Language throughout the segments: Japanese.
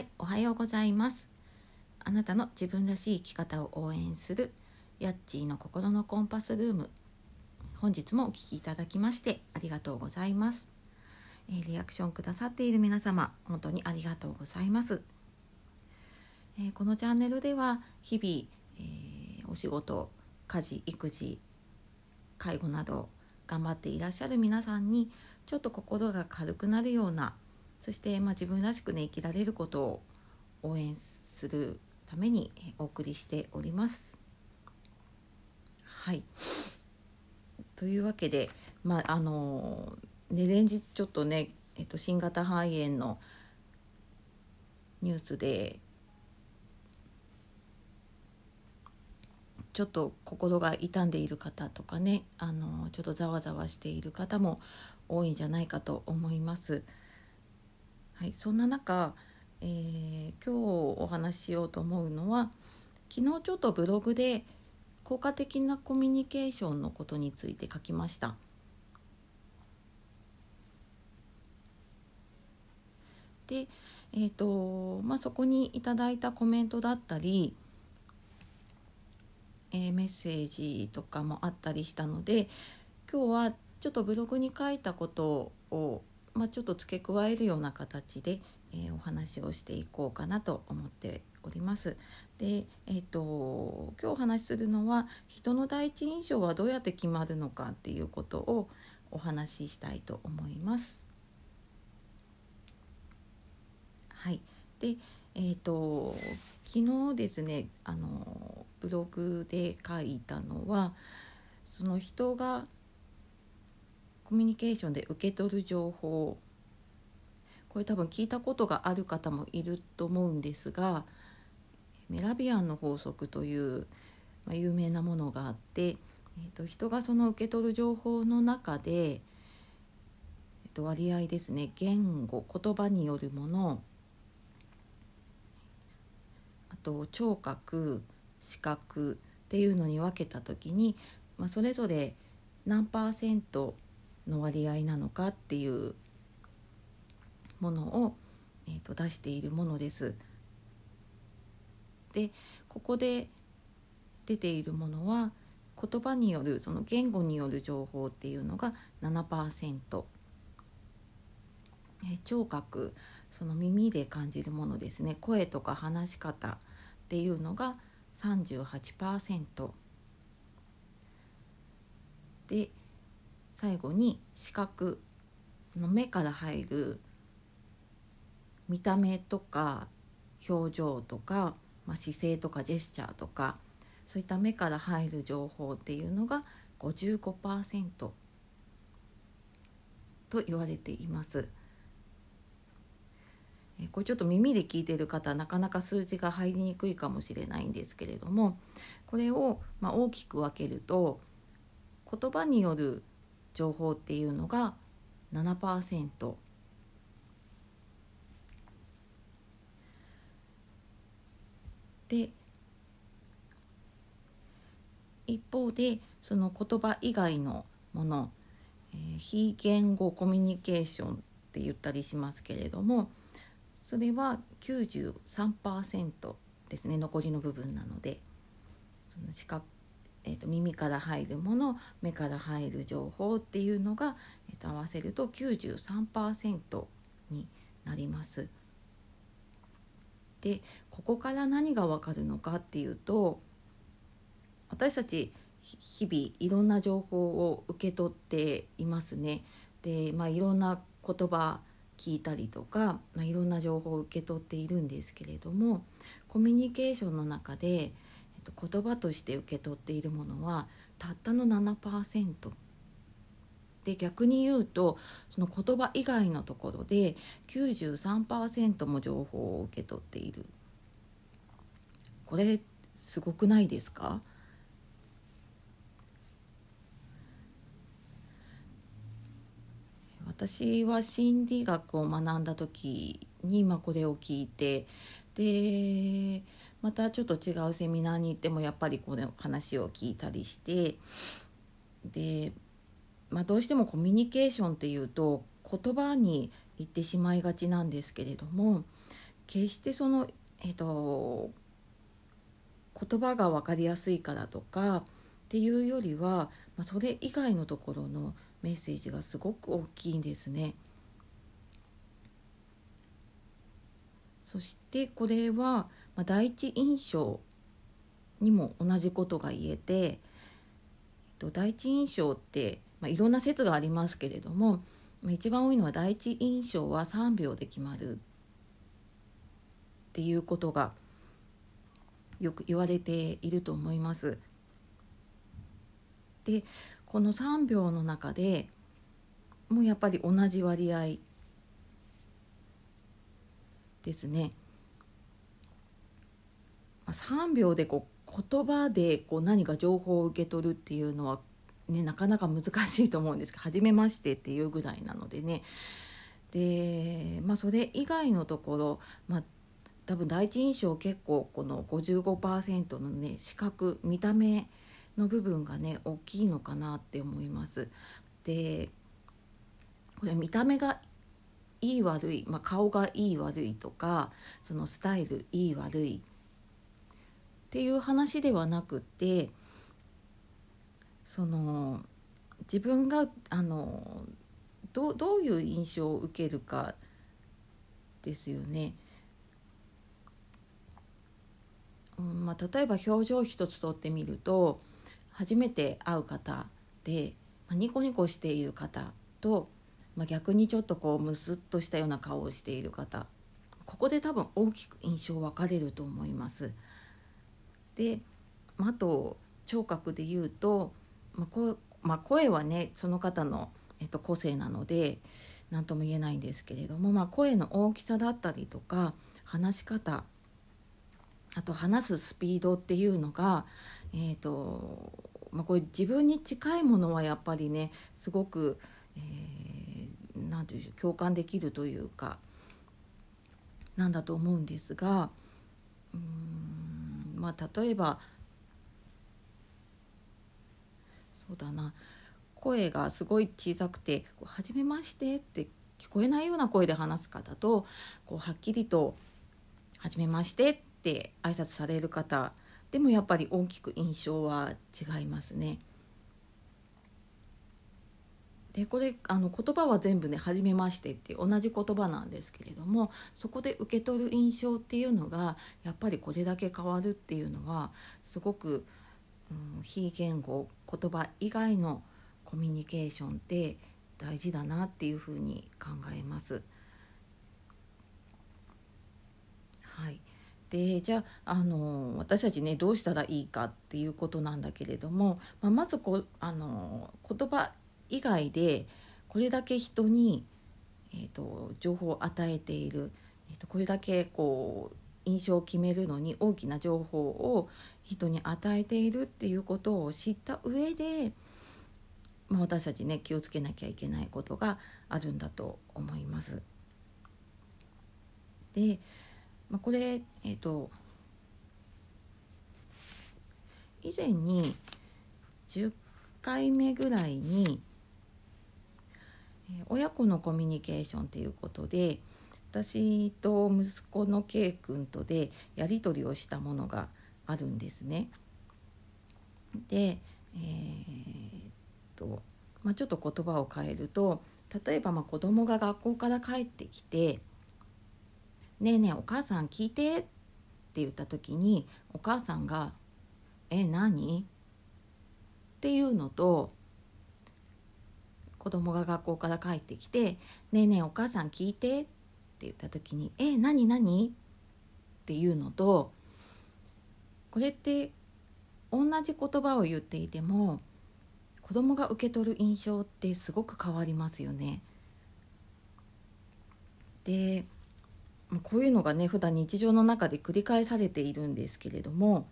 はい、おはようございます。あなたの自分らしい生き方を応援するヤッチーの心のコンパスルーム。本日もお聞きいただきましてありがとうございます。えーリアクションくださっている皆様、本当にありがとうございます。えーこのチャンネルでは日々、えーお仕事、家事、育児、介護など頑張っていらっしゃる皆さんにちょっと心が軽くなるようなそして、まあ、自分らしくね生きられることを応援するためにお送りしております。はいというわけで、まああのね、連日ちょっとね、えっと、新型肺炎のニュースでちょっと心が痛んでいる方とかねあのちょっとざわざわしている方も多いんじゃないかと思います。はい、そんな中、えー今日お話ししようと思うのは昨日ちょっとブログで効果的なコミュニケーションのことについて書きました。で、えーとまあ、そこにいただいたコメントだったり、えーメッセージとかもあったりしたので今日はちょっとブログに書いたことを、まあ、ちょっと付け加えるような形で、えーお話をしていこうかなと思っております。で、えー、と今日お話しするのは人の第一印象はどうやって決まるのかっていうことをお話ししたいと思います。はい、で、えー、と昨日ですねあのブログで書いたのはその人がコミュニケーションで受け取る情報。これ多分聞いたことがある方もいると思うんですがメラビアンの法則という、まあ、有名なものがあって、えー、と人がその受け取る情報の中で、えー、と割合ですね言語言葉によるものあと聴覚視覚っていうのに分けた時に、まあ、それぞれ何パーセントの割合なのかっていうものを、えー、と出しているものです。でここで出ているものは言葉によるその言語による情報っていうのが7%えー聴覚その耳で感じるものですね。声とか話し方っていうのが38%で最後に視覚の目から入る見た目とか表情とか、まあ、姿勢とかジェスチャーとかそういった目から入る情報っていうのが55%と言われています。えこれちょっと耳で聞いてる方はなかなか数字が入りにくいかもしれないんですけれどもこれをまあ大きく分けると言葉による情報っていうのが7%で一方でその言葉以外のもの、えー非言語コミュニケーションって言ったりしますけれどもそれは93%ですね残りの部分なので。その視覚、えー、と耳から入るもの目から入る情報っていうのが、えー、と合わせると93%になります。でここから何がわかるのかっていうと私たち日々いろんな情報を受け取っていますね。で、まあ、いろんな言葉聞いたりとか、まあ、いろんな情報を受け取っているんですけれどもコミュニケーションの中で、と、言葉として受け取っているものはたったの7%。で逆に言うとその言葉以外のところで93%も情報を受け取っているこれすごくないですか？私は心理学を学んだ時に、まあ、これを聞いてでまたちょっと違うセミナーに行ってもやっぱりこの話を聞いたりしてで、まあ、どうしてもコミュニケーションっていうと言葉に言ってしまいがちなんですけれども決してその、えーと、言葉が分かりやすいからとかっていうよりは、まあ、それ以外のところのメッセージがすごく大きいんですね。そしてこれは、まあ、第一印象にも同じことが言えて、えっと、第一印象って、まあ、いろんな説がありますけれども、まあ、一番多いのは第一印象は3秒で決まるっていうことがよく言われていると思います。でこの3秒の中でもうやっぱり同じ割合ですね。3秒でこう言葉でこう何か情報を受け取るっていうのは、ね、なかなか難しいと思うんですけど「初めまして」っていうぐらいなのでねで、まあ、それ以外のところ、まあ、多分第一印象結構この55%のね視覚見た目の部分がね大きいのかなって思います。でこれ見た目がいい悪い、まあ、顔がいい悪いとかそのスタイルいい悪いっていう話ではなくてその自分があのどどういう印象を受けるかですよね。うんまあ、例えば表情一つとってみると初めて会う方で、まあ、ニコニコしている方とまあ、逆にちょっとこうムスッとしたような顔をしている方ここで多分大きく印象分かれると思います。であと聴覚で言うと、まあ声まあ、声はねその方の、えっと、個性なので何とも言えないんですけれども、まあ、声の大きさだったりとか話し方あと話すスピードっていうのが、えーとまあ、これ自分に近いものはやっぱりねすごく、えー何て言う共感できるというかなんだと思うんですがうんまあ例えばそうだな声がすごい小さくて「はじめまして」って聞こえないような声で話す方とこうはっきりと「初めまして」って挨拶される方でもやっぱり大きく印象は違いますね。でこれあの言葉は全部ね「初めまして」って同じ言葉なんですけれどもそこで受け取る印象っていうのがやっぱりこれだけ変わるっていうのはすごく、うん、非言語言葉以外のコミュニケーションって大事だなっていうふうに考えます。はい、でじゃああの私たちねどうしたらいいかっていうことなんだけれども、まあ、まずこあの言葉以外でこれだけ人に、えーと、情報を与えている、えーと、これだけこう印象を決めるのに大きな情報を人に与えているっていうことを知った上で、まあ、私たちね気をつけなきゃいけないことがあるんだと思います。で、まあ、これ、えーと以前に10回目ぐらいに親子のコミュニケーションということで私と息子の K 君とでやり取りをしたものがあるんですね。で、えー、っとまあ、ちょっと言葉を変えると例えばまあ子供が学校から帰ってきて「ねえねえお母さん聞いて」って言った時にお母さんが「え何?」っていうのと子供が学校から帰ってきて「ねえねえお母さん聞いて」って言った時に「え何何?」っていうのとこれって同じ言葉を言っていても子供が受け取る印象ってすごく変わりますよね。でこういうのがね普段日常の中で繰り返されているんですけれども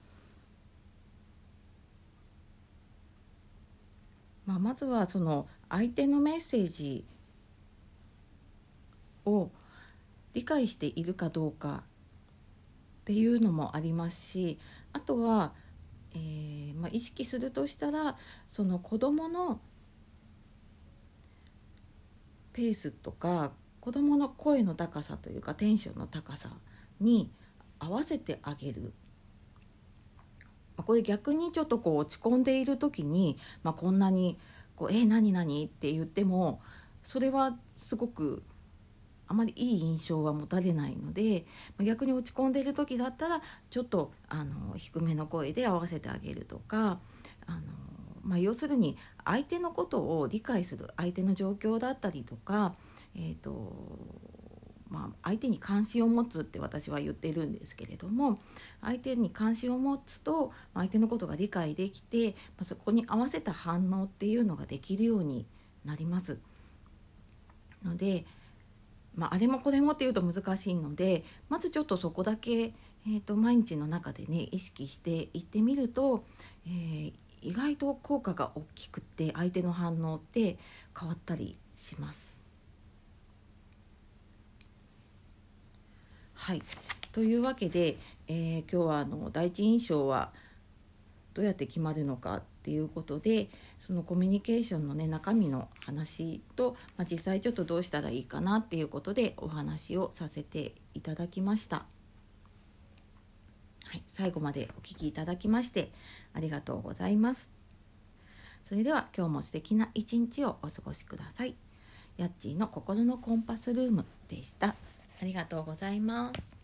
まあ、まずはその相手のメッセージを理解しているかどうかっていうのもありますしあとは、えーまあ、意識するとしたらその子どものペースとか子どもの声の高さというかテンションの高さに合わせてあげるまこれ逆にちょっとこう落ち込んでいる時に、まあ、こんなにこう「え何何?」って言ってもそれはすごくあまりいい印象は持たれないので逆に落ち込んでいる時だったらちょっとあの低めの声で合わせてあげるとかあの、まあ、要するに相手のことを理解する相手の状況だったりとか、えーとまあ、相手に関心を持つって私は言ってるんですけれども相手に関心を持つと相手のことが理解できてそこに合わせた反応っていうのができるようになります。ので、まあ、あれもこれもっていうと難しいのでまずちょっとそこだけ、えーと、毎日の中でね意識していってみると、えー、意外と効果が大きくて相手の反応って変わったりします。はいというわけで、えー、今日はあの第一印象はどうやって決まるのかっていうことでそのコミュニケーションのね中身の話と、まあ、実際ちょっとどうしたらいいかなっていうことでお話をさせていただきました。はい、最後までお聞きいただきましてありがとうございます。それでは今日も素敵な一日をお過ごしください。やっちーの心のコンパスルームでした。ありがとうございます。